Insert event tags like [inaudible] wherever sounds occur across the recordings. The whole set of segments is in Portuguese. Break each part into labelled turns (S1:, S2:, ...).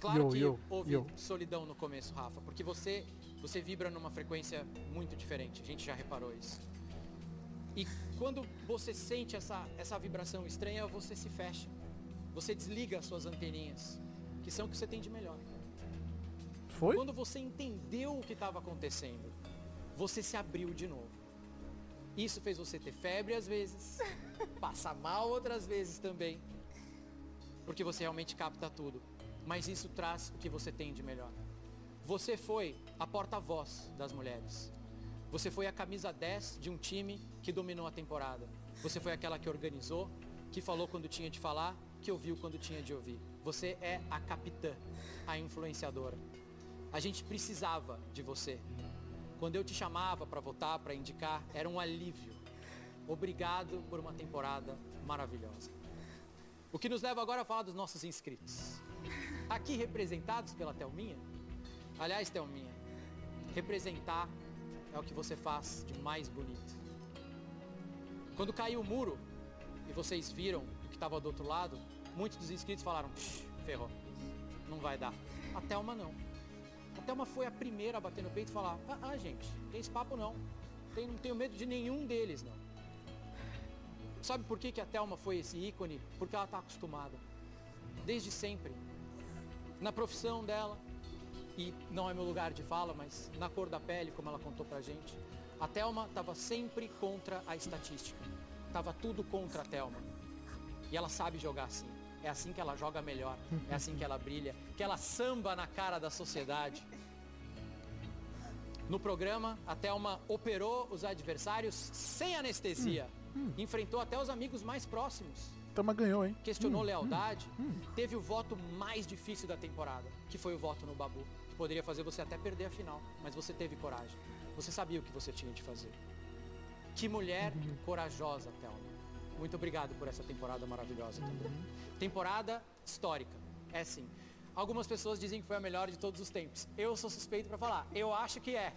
S1: Claro
S2: Yo,
S1: que
S2: yo,
S1: houve
S2: yo.
S1: solidão no começo, Rafa, porque você você vibra numa frequência muito diferente. A gente já reparou isso. E quando você sente essa essa vibração estranha, você se fecha. Você desliga as suas anteninhas, que são o que você tem de melhor.
S2: Foi?
S1: Quando você entendeu o que estava acontecendo, você se abriu de novo. Isso fez você ter febre às vezes, [laughs] passar mal outras vezes também, porque você realmente capta tudo. Mas isso traz o que você tem de melhor. Você foi a porta-voz das mulheres. Você foi a camisa 10 de um time que dominou a temporada. Você foi aquela que organizou, que falou quando tinha de falar, que ouviu quando tinha de ouvir. Você é a capitã, a influenciadora. A gente precisava de você. Quando eu te chamava para votar, para indicar, era um alívio. Obrigado por uma temporada maravilhosa. O que nos leva agora a falar dos nossos inscritos. Aqui representados pela Thelminha. Aliás, Thelminha, representar é o que você faz de mais bonito. Quando caiu o muro e vocês viram o que estava do outro lado, muitos dos inscritos falaram, "Psh, ferrou, não vai dar. A Thelma não. A Thelma foi a primeira a bater no peito e falar, ah, ah, gente, tem esse papo não. Tem- não tenho medo de nenhum deles não. Sabe por que, que a Thelma foi esse ícone? Porque ela está acostumada. Desde sempre. Na profissão dela, e não é meu lugar de fala, mas na cor da pele, como ela contou pra gente, a Thelma estava sempre contra a estatística. Tava tudo contra a Thelma. E ela sabe jogar assim. É assim que ela joga melhor. É assim que ela brilha. Que ela samba na cara da sociedade. No programa, a Thelma operou os adversários sem anestesia. Enfrentou até os amigos mais próximos
S2: Tama ganhou, hein?
S1: questionou lealdade, teve o voto mais difícil da temporada, que foi o voto no Babu, que poderia fazer você até perder a final, mas você teve coragem. Você sabia o que você tinha de fazer. Que mulher corajosa, Thelma. Muito obrigado por essa temporada maravilhosa também. Temporada histórica, é sim. Algumas pessoas dizem que foi a melhor de todos os tempos. Eu sou suspeito para falar. Eu acho que é.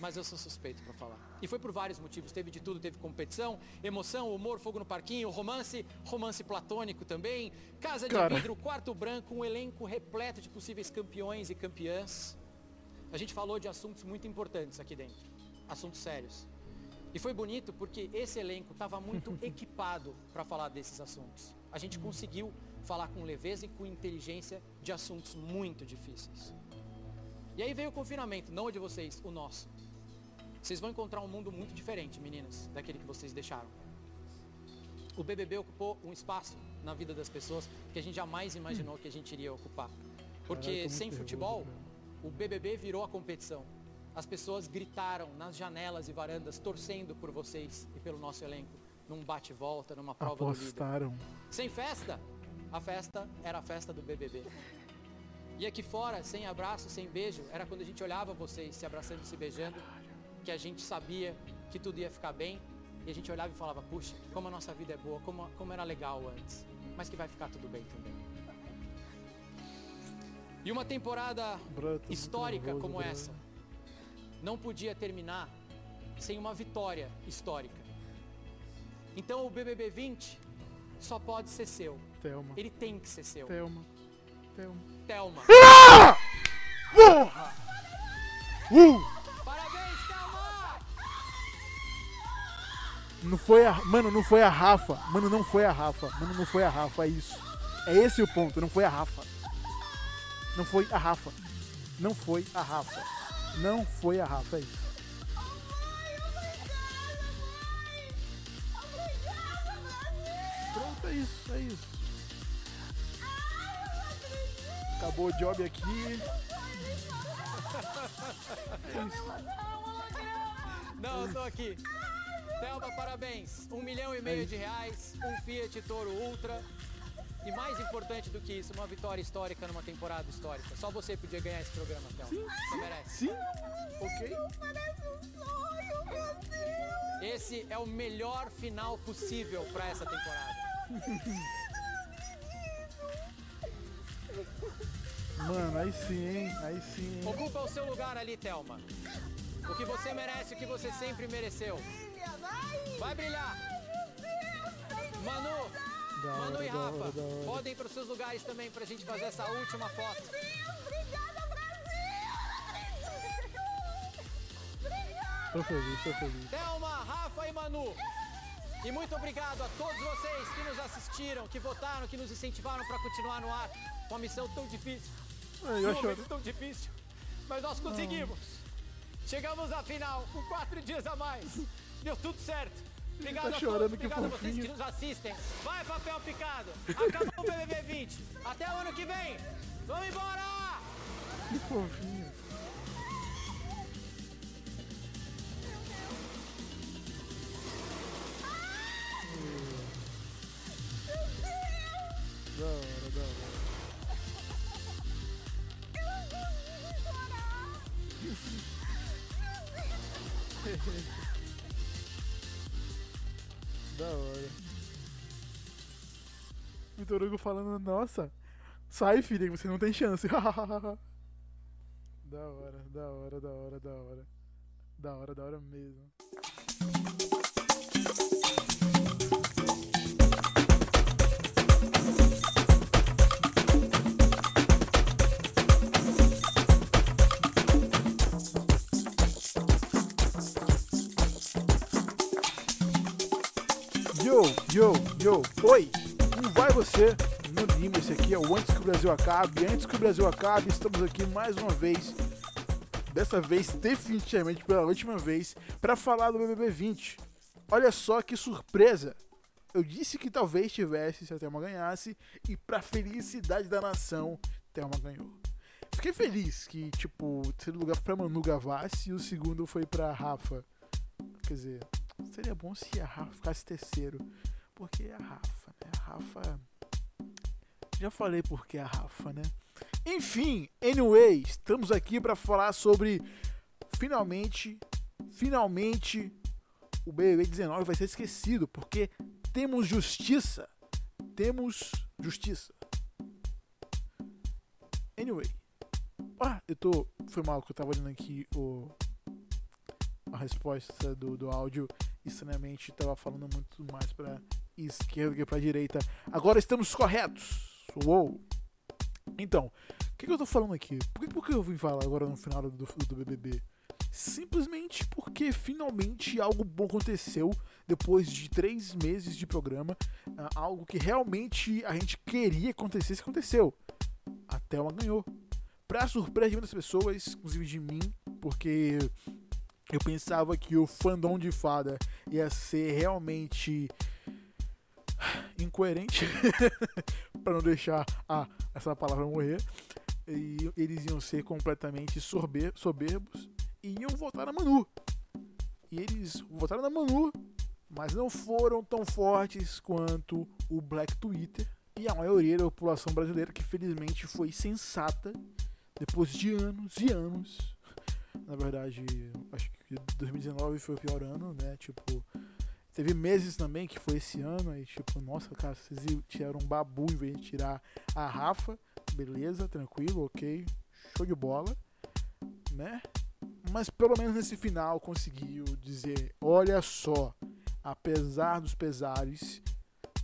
S1: Mas eu sou suspeito para falar. E foi por vários motivos. Teve de tudo, teve competição, emoção, humor, fogo no parquinho, romance, romance platônico também, casa de
S2: Cara.
S1: vidro, quarto branco, um elenco repleto de possíveis campeões e campeãs. A gente falou de assuntos muito importantes aqui dentro, assuntos sérios. E foi bonito porque esse elenco estava muito [laughs] equipado para falar desses assuntos. A gente conseguiu falar com leveza e com inteligência de assuntos muito difíceis. E aí veio o confinamento, não o de vocês, o nosso. Vocês vão encontrar um mundo muito diferente, meninas, daquele que vocês deixaram. O BBB ocupou um espaço na vida das pessoas que a gente jamais imaginou que a gente iria ocupar. Porque
S2: muito
S1: sem futebol,
S2: cara.
S1: o BBB virou a competição. As pessoas gritaram nas janelas e varandas, torcendo por vocês e pelo nosso elenco, num bate-volta, numa prova do líder.
S2: Apostaram.
S1: Sem festa, a festa era a festa do BBB. E aqui fora, sem abraço, sem beijo, era quando a gente olhava vocês se abraçando e se beijando, que a gente sabia que tudo ia ficar bem. E a gente olhava e falava, puxa, como a nossa vida é boa, como, como era legal antes. Mas que vai ficar tudo bem também. E uma temporada
S2: muito
S1: histórica como
S2: brother.
S1: essa não podia terminar sem uma vitória histórica. Então o BBB 20 só pode ser seu.
S2: Thelma.
S1: Ele tem que ser seu.
S2: Thelma. Thelma.
S1: Thelma.
S2: Porra! Uh!
S1: Parabéns, Thelma!
S2: Não foi a. Mano, não foi a Rafa. Mano, não foi a Rafa. Mano, não foi a Rafa. É isso. É esse o ponto. Não foi a Rafa. Não foi a Rafa. Não foi a Rafa. Não foi a Rafa. É isso. Pronto, é isso. É isso. Acabou o job aqui.
S1: Não, eu tô aqui. Thelma, parabéns. Um milhão e meio de reais, um Fiat Toro Ultra. E mais importante do que isso, uma vitória histórica numa temporada histórica. Só você podia ganhar esse programa, Thelma. Você merece.
S2: Sim? Ok.
S3: Parece um sonho, meu Deus!
S1: Esse é o melhor final possível pra essa temporada. [laughs]
S2: Mano, aí sim, hein? Aí sim, hein?
S1: Ocupa o seu lugar ali, Thelma. O que você merece, o que você sempre mereceu.
S3: Filha, vai!
S1: Vai brilhar. Manu, Manu
S2: hora,
S1: e Rafa, podem ir para os seus lugares também pra gente fazer essa última foto.
S3: Obrigada, Brasil! Obrigada!
S2: Tô feliz, tô feliz.
S1: Thelma, Rafa e Manu. E muito obrigado a todos vocês que nos assistiram, que votaram, que nos incentivaram para continuar no ar com uma missão tão difícil.
S2: Ai, eu choro.
S1: tão difícil. Mas nós conseguimos. Chegamos à final com quatro dias a mais. Deu tudo certo. Obrigado
S2: tá
S1: a
S2: chorando,
S1: todos, obrigado a vocês que nos assistem. Vai, papel picado. Acabou o BBB 20. Até o ano que vem. Vamos embora!
S2: Que fofinho. [laughs] Da hora. Vitor Hugo falando, nossa, sai filha, você não tem chance. [laughs] da hora, da hora, da hora, da hora. Da hora, da hora mesmo. Yo, yo, yo, oi! Como vai você? No Lima, esse aqui é o Antes que o Brasil Acabe. Antes que o Brasil acabe, estamos aqui mais uma vez, dessa vez definitivamente pela última vez, para falar do BBB 20. Olha só que surpresa! Eu disse que talvez tivesse se a Thelma ganhasse, e pra felicidade da nação, Thelma ganhou. Fiquei feliz que, tipo, o terceiro lugar pra Manu Gavassi e o segundo foi pra Rafa. Quer dizer, seria bom se a Rafa ficasse terceiro. Porque a Rafa, né? A Rafa. Já falei por que a Rafa, né? Enfim, anyway, estamos aqui para falar sobre. Finalmente, finalmente, o BBB 19 vai ser esquecido. Porque temos justiça. Temos justiça. Anyway. Ah, eu tô. Foi mal que eu tava olhando aqui o, a resposta do, do áudio estranhamente estava falando muito mais para esquerda que para direita. Agora estamos corretos. Uou. Então, o que, que eu tô falando aqui? Por que, por que eu vim falar agora no final do, do BBB? Simplesmente porque finalmente algo bom aconteceu depois de três meses de programa. Ah, algo que realmente a gente queria que acontecesse, aconteceu. A Thelma ganhou. Pra surpresa de muitas pessoas, inclusive de mim, porque eu pensava que o fandom de fada ia ser realmente incoerente, [laughs] para não deixar a, essa palavra morrer. E eles iam ser completamente sorber, soberbos e iam votar na Manu. E eles votaram na Manu, mas não foram tão fortes quanto o Black Twitter e a maioria da população brasileira que felizmente foi sensata depois de anos e anos na verdade, acho que 2019 foi o pior ano, né? Tipo, teve meses também que foi esse ano, aí tipo, nossa, cara, vocês tiraram um babu em vez de tirar a Rafa, beleza, tranquilo, ok, show de bola, né? Mas pelo menos nesse final conseguiu dizer, olha só, apesar dos pesares,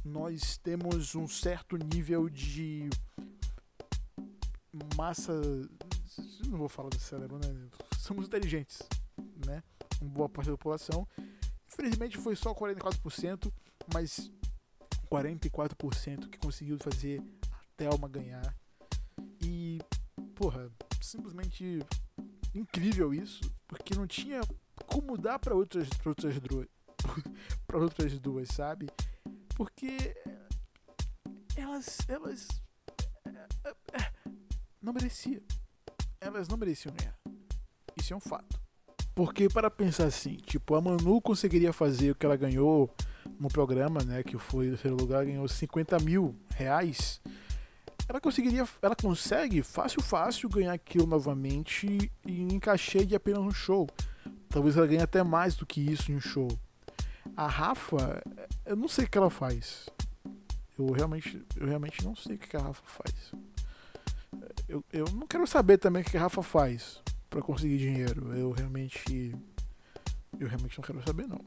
S2: nós temos um certo nível de massa não vou falar do cérebro, né? Somos inteligentes, né? Uma boa parte da população. Infelizmente foi só 44%, mas 44% que conseguiu fazer a Thelma ganhar. E, porra, simplesmente incrível isso, porque não tinha como dar para outras, pra outras duas, [laughs] para outras duas, sabe? Porque elas, elas não merecia elas não mereciam ganhar. Isso é um fato. Porque para pensar assim, tipo, a Manu conseguiria fazer o que ela ganhou no programa, né? Que foi o terceiro lugar, ganhou 50 mil reais. Ela conseguiria, ela consegue fácil, fácil ganhar aquilo novamente em cachê de apenas um show. Talvez ela ganhe até mais do que isso em um show. A Rafa, eu não sei o que ela faz. Eu realmente, eu realmente não sei o que a Rafa faz. Eu, eu não quero saber também o que a Rafa faz para conseguir dinheiro. Eu realmente. Eu realmente não quero saber, não.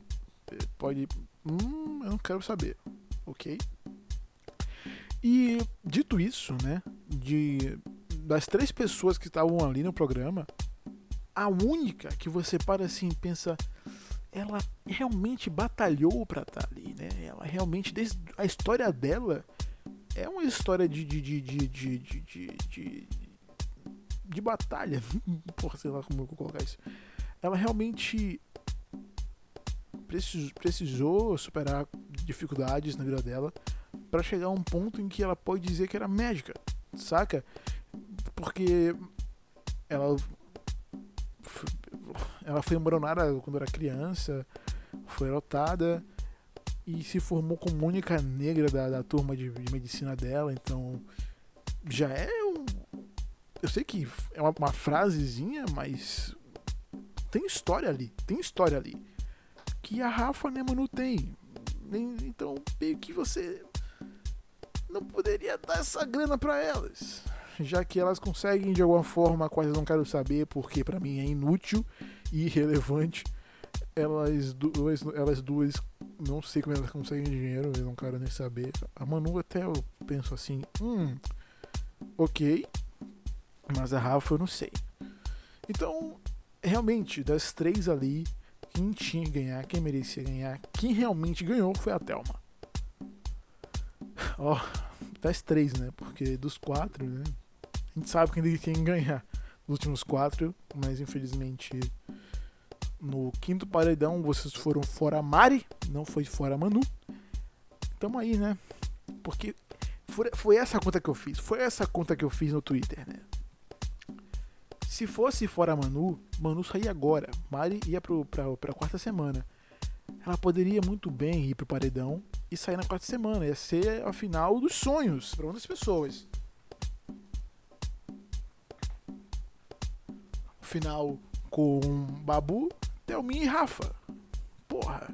S2: Pode. Hum, eu não quero saber. Ok? E dito isso, né, de das três pessoas que estavam ali no programa, a única que você para assim pensa, ela realmente batalhou para estar tá ali, né? Ela realmente desde a história dela é uma história de de, de, de, de, de, de, de batalha, [laughs] porra, sei lá como eu vou colocar isso. Ela realmente precisou, precisou superar dificuldades na vida dela para chegar a um ponto em que ela pode dizer que era médica, saca? Porque ela ela foi embronada quando era criança, foi adotada e se formou como única negra da, da turma de, de, medicina dela, então já é. Eu sei que é uma, uma frasezinha, mas tem história ali, tem história ali. Que a Rafa né, não tem. Então, meio que você não poderia dar essa grana para elas. Já que elas conseguem de alguma forma, quase não quero saber, porque para mim é inútil e irrelevante. Elas duas, elas duas, não sei como elas conseguem dinheiro, eu não quero nem saber. A Manu até eu penso assim, hum, ok, mas a Rafa eu não sei. Então, realmente, das três ali, quem tinha que ganhar, quem merecia ganhar, quem realmente ganhou foi a Thelma. Ó, oh, das três, né? Porque dos quatro, né? A gente sabe quem, quem ganhar nos últimos quatro, mas infelizmente no quinto paredão vocês foram fora Mari, não foi fora Manu. Tamo aí, né? Porque foi, foi essa conta que eu fiz, foi essa conta que eu fiz no Twitter, né? Se fosse fora Manu, Manu saía agora. Mari ia pro, pra, pra quarta semana. Ela poderia muito bem ir pro paredão e sair na quarta semana. Ia ser a final dos sonhos para muitas pessoas. Final com Babu, Thelminha e Rafa. Porra.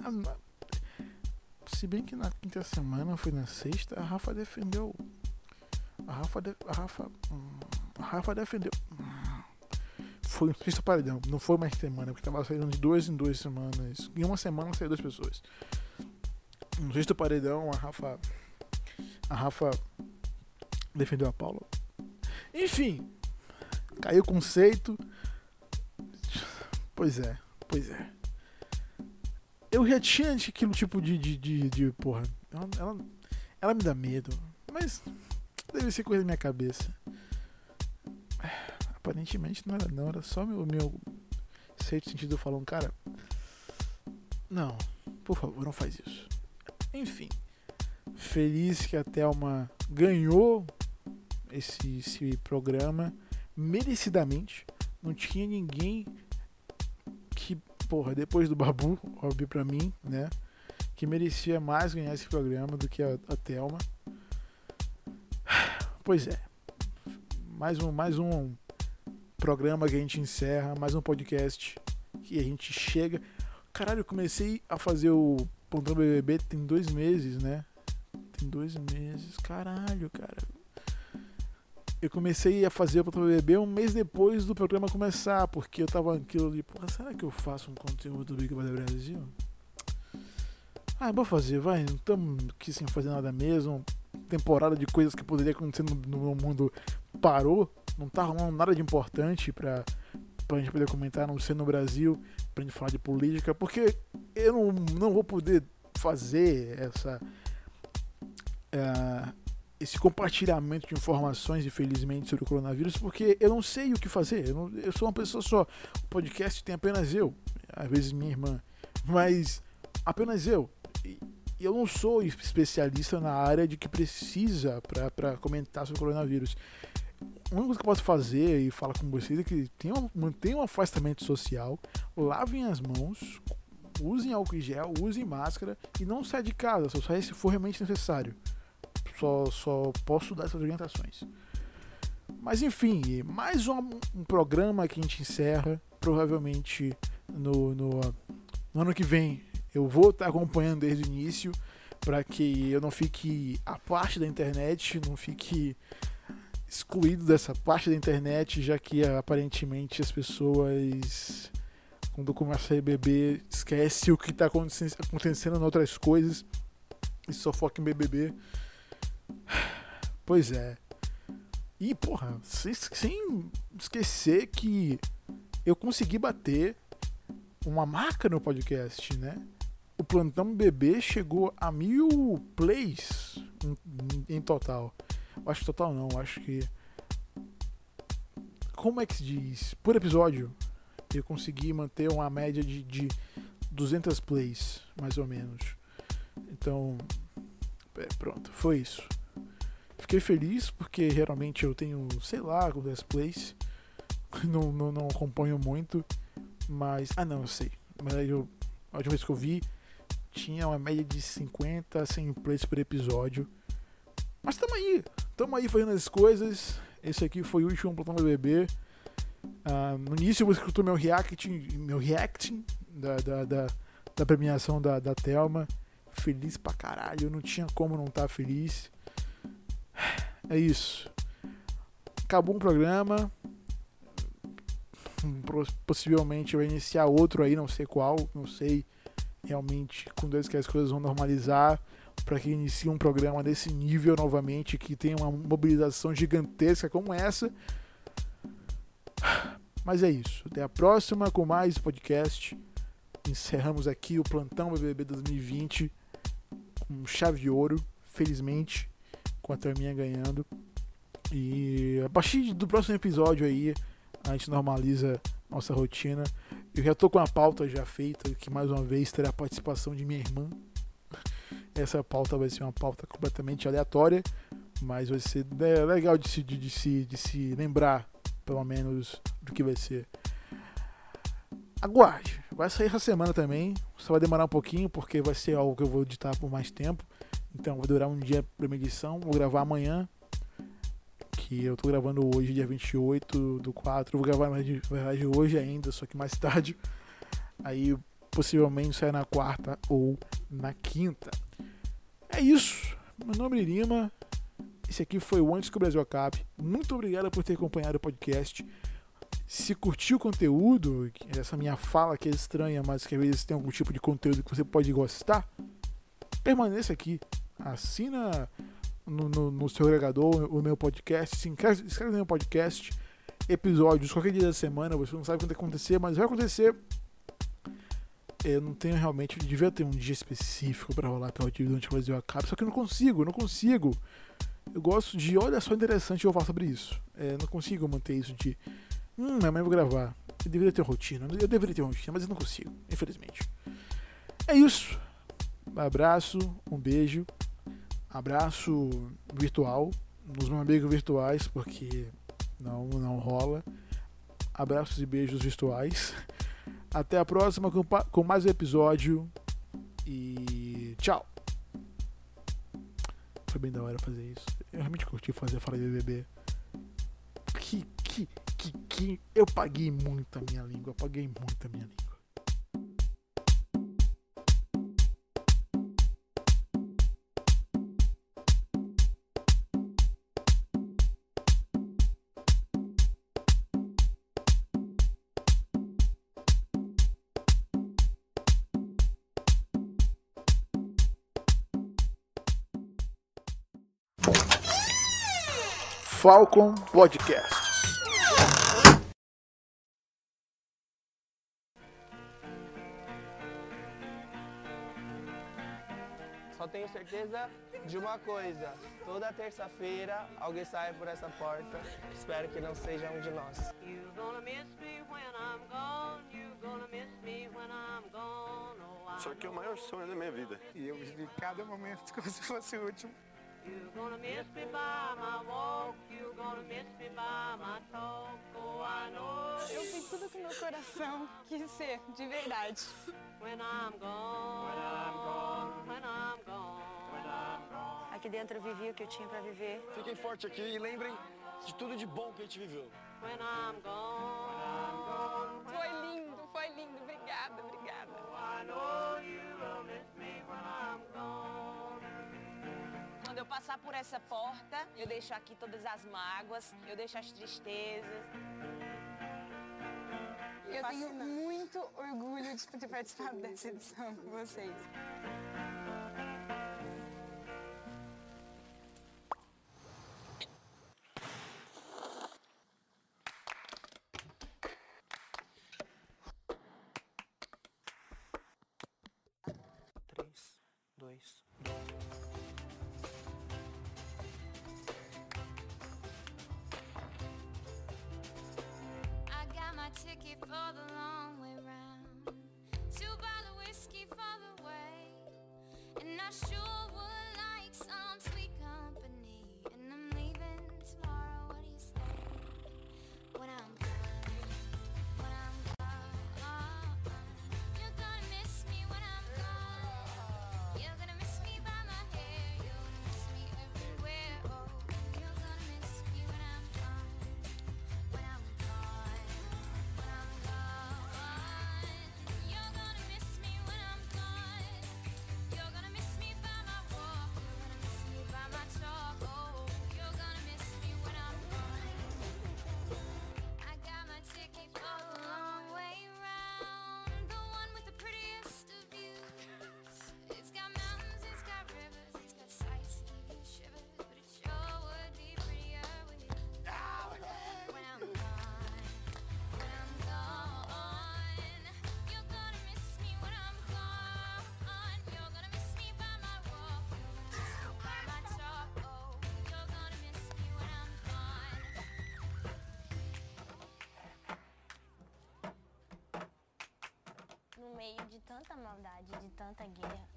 S2: [sighs] Se bem que na quinta semana, foi na sexta, a Rafa defendeu. A Rafa, de, a Rafa, hum, a Rafa defendeu. Foi no sexta paredão, não foi mais semana, porque tava saindo de duas em duas semanas. Em uma semana saiu duas pessoas. No sexto paredão, a Rafa. A Rafa defendeu a Paula. Enfim, caiu o conceito. Pois é, pois é. Eu já tinha aquilo tipo de, de, de, de porra. Ela, ela, ela, me dá medo, mas deve ser coisa da minha cabeça. Aparentemente não era não, era só meu, meu certo sentido falando, cara. Não, por favor, não faz isso. Enfim, feliz que a Thelma ganhou esse, esse programa merecidamente. Não tinha ninguém que, porra, depois do Babu, óbvio pra mim, né? Que merecia mais ganhar esse programa do que a, a Thelma. Pois é. Mais um, mais um programa que a gente encerra, mais um podcast que a gente chega. Caralho, eu comecei a fazer o Pontão BBB tem dois meses, né? Tem dois meses. Caralho, cara eu comecei a fazer o BBB um mês depois do programa começar, porque eu tava aquilo ali, porra, será que eu faço um conteúdo do Big Brother Brasil? Ah, vou fazer, vai, não estamos aqui sem fazer nada mesmo. Temporada de coisas que poderia acontecer no, no mundo parou, não tá rolando nada de importante pra, pra gente poder comentar, não ser no Brasil, pra gente falar de política, porque eu não, não vou poder fazer essa. Uh, esse compartilhamento de informações, infelizmente, sobre o coronavírus, porque eu não sei o que fazer. Eu, não, eu sou uma pessoa só. O podcast tem apenas eu, às vezes minha irmã, mas apenas eu. E eu não sou especialista na área de que precisa para comentar sobre o coronavírus. A única coisa que eu posso fazer e falar com vocês é que tenham, mantenham um afastamento social, lavem as mãos, usem álcool em gel, usem máscara e não saia de casa, só saia se for realmente necessário só, só posso dar essas orientações. Mas enfim, mais um, um programa que a gente encerra. Provavelmente no, no, no, ano que vem eu vou estar acompanhando desde o início para que eu não fique a parte da internet, não fique excluído dessa parte da internet, já que aparentemente as pessoas quando começa a beber esquece o que está acontecendo em outras coisas. esse Sofoca em BBB. Pois é. E, porra, sem esquecer que eu consegui bater uma marca no podcast, né? O Plantão BBB chegou a mil plays em, em total. Acho que total não, acho que. Como é que se diz? Por episódio, eu consegui manter uma média de, de 200 plays, mais ou menos. Então, é, pronto, foi isso. Fiquei feliz porque realmente eu tenho, sei lá, com 10 plays. [laughs] Não, não, não acompanho muito. Mas. Ah, não, eu sei. Mas eu, a última vez que eu vi, tinha uma média de 50 a 100 plays por episódio. Mas tamo aí. Tamo aí fazendo as coisas. Esse aqui foi o último Plantão BBB. Uh, no início eu escutou meu reacting, meu reacting da, da, da, da premiação da, da Thelma. Feliz pra caralho. Eu não tinha como não estar tá feliz. É isso. Acabou um programa. Possivelmente vai iniciar outro aí, não sei qual. Não sei realmente com Deus que as coisas vão normalizar. Para que inicie um programa desse nível novamente, que tenha uma mobilização gigantesca como essa. Mas é isso. Até a próxima com mais podcast. Encerramos aqui o plantão BBB 2020 com chave de ouro, felizmente com a turminha ganhando. E a partir do próximo episódio aí, a gente normaliza nossa rotina. Eu já tô com a pauta já feita, que mais uma vez terá a participação de minha irmã. Essa pauta vai ser uma pauta completamente aleatória, mas vai ser é, legal de se, de, de, se, de se lembrar, pelo menos, do que vai ser. Aguarde, vai sair essa semana também. Só vai demorar um pouquinho, porque vai ser algo que eu vou editar por mais tempo. Então vai durar um dia para minha edição. Vou gravar amanhã. Que eu tô gravando hoje, dia 28 do 4. Vou gravar mais de verdade hoje ainda, só que mais [laughs] tarde. Aí possivelmente sai na quarta ou na quinta. É isso. Meu nome é Lima. Esse aqui foi o Antes que o Brasil Acabe. Muito obrigado por ter acompanhado o podcast. Se curtiu o conteúdo, essa minha fala que é estranha, mas que às vezes tem algum tipo de conteúdo que você pode gostar, permaneça aqui assina no, no, no seu agregador o meu podcast, se inscreve, inscreve no meu podcast, episódios qualquer dia da semana, você não sabe quando vai acontecer, mas vai acontecer. Eu não tenho realmente, eu devia ter um dia específico para rolar até o dia durante o acabe, só que eu não consigo, eu não consigo. Eu gosto de, olha só interessante eu falar sobre isso. É, não consigo manter isso de, hum, amanhã eu vou gravar. Eu deveria ter rotina, eu deveria ter rotina, mas eu não consigo, infelizmente. É isso. Um abraço, um beijo abraço virtual nos meus amigos virtuais, porque não, não rola. Abraços e beijos virtuais. Até a próxima com, com mais um episódio. E tchau. Foi bem da hora fazer isso. Eu realmente curti fazer a fala de BBB. Que, que, que, que. Eu paguei muito a minha língua. Eu paguei muito a minha língua. Falcon Podcast.
S4: Só tenho certeza de uma coisa: toda terça-feira alguém sai por essa porta. Espero que não seja um de nós.
S5: Só que é o maior sonho da minha vida.
S6: E eu vivi cada momento [laughs] como se fosse o último.
S7: You're gonna miss me by my walk, you're gonna miss me by my talk, oh I know.
S3: Eu fiz tudo que meu coração [laughs] quis ser, de verdade.
S7: When I'm gone, when I'm gone, when I'm gone, when I'm gone.
S8: Aqui dentro eu vivi o que eu tinha para viver.
S5: Fiquem forte aqui e lembrem de tudo de bom que a gente viveu.
S7: When I'm gone, when I'm gone.
S8: Eu passar por essa porta, eu deixo aqui todas as mágoas, eu deixo as tristezas.
S3: Eu tenho muito orgulho de ter participado dessa edição com vocês.
S9: meio de tanta maldade, de tanta guerra.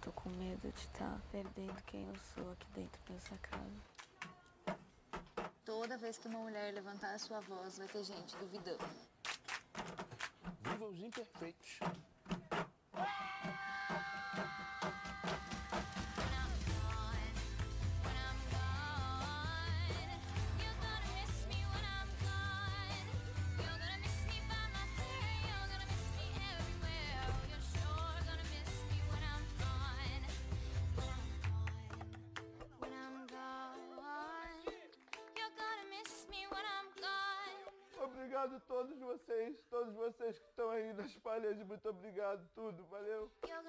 S9: Tô com medo de estar tá perdendo quem eu sou aqui dentro dessa casa
S10: toda vez que uma mulher levantar a sua voz, vai ter gente duvidando.
S4: Viva os imperfeitos. obrigado a todos vocês, todos vocês que estão aí nas paredes. Muito obrigado, tudo. Valeu.
S11: You're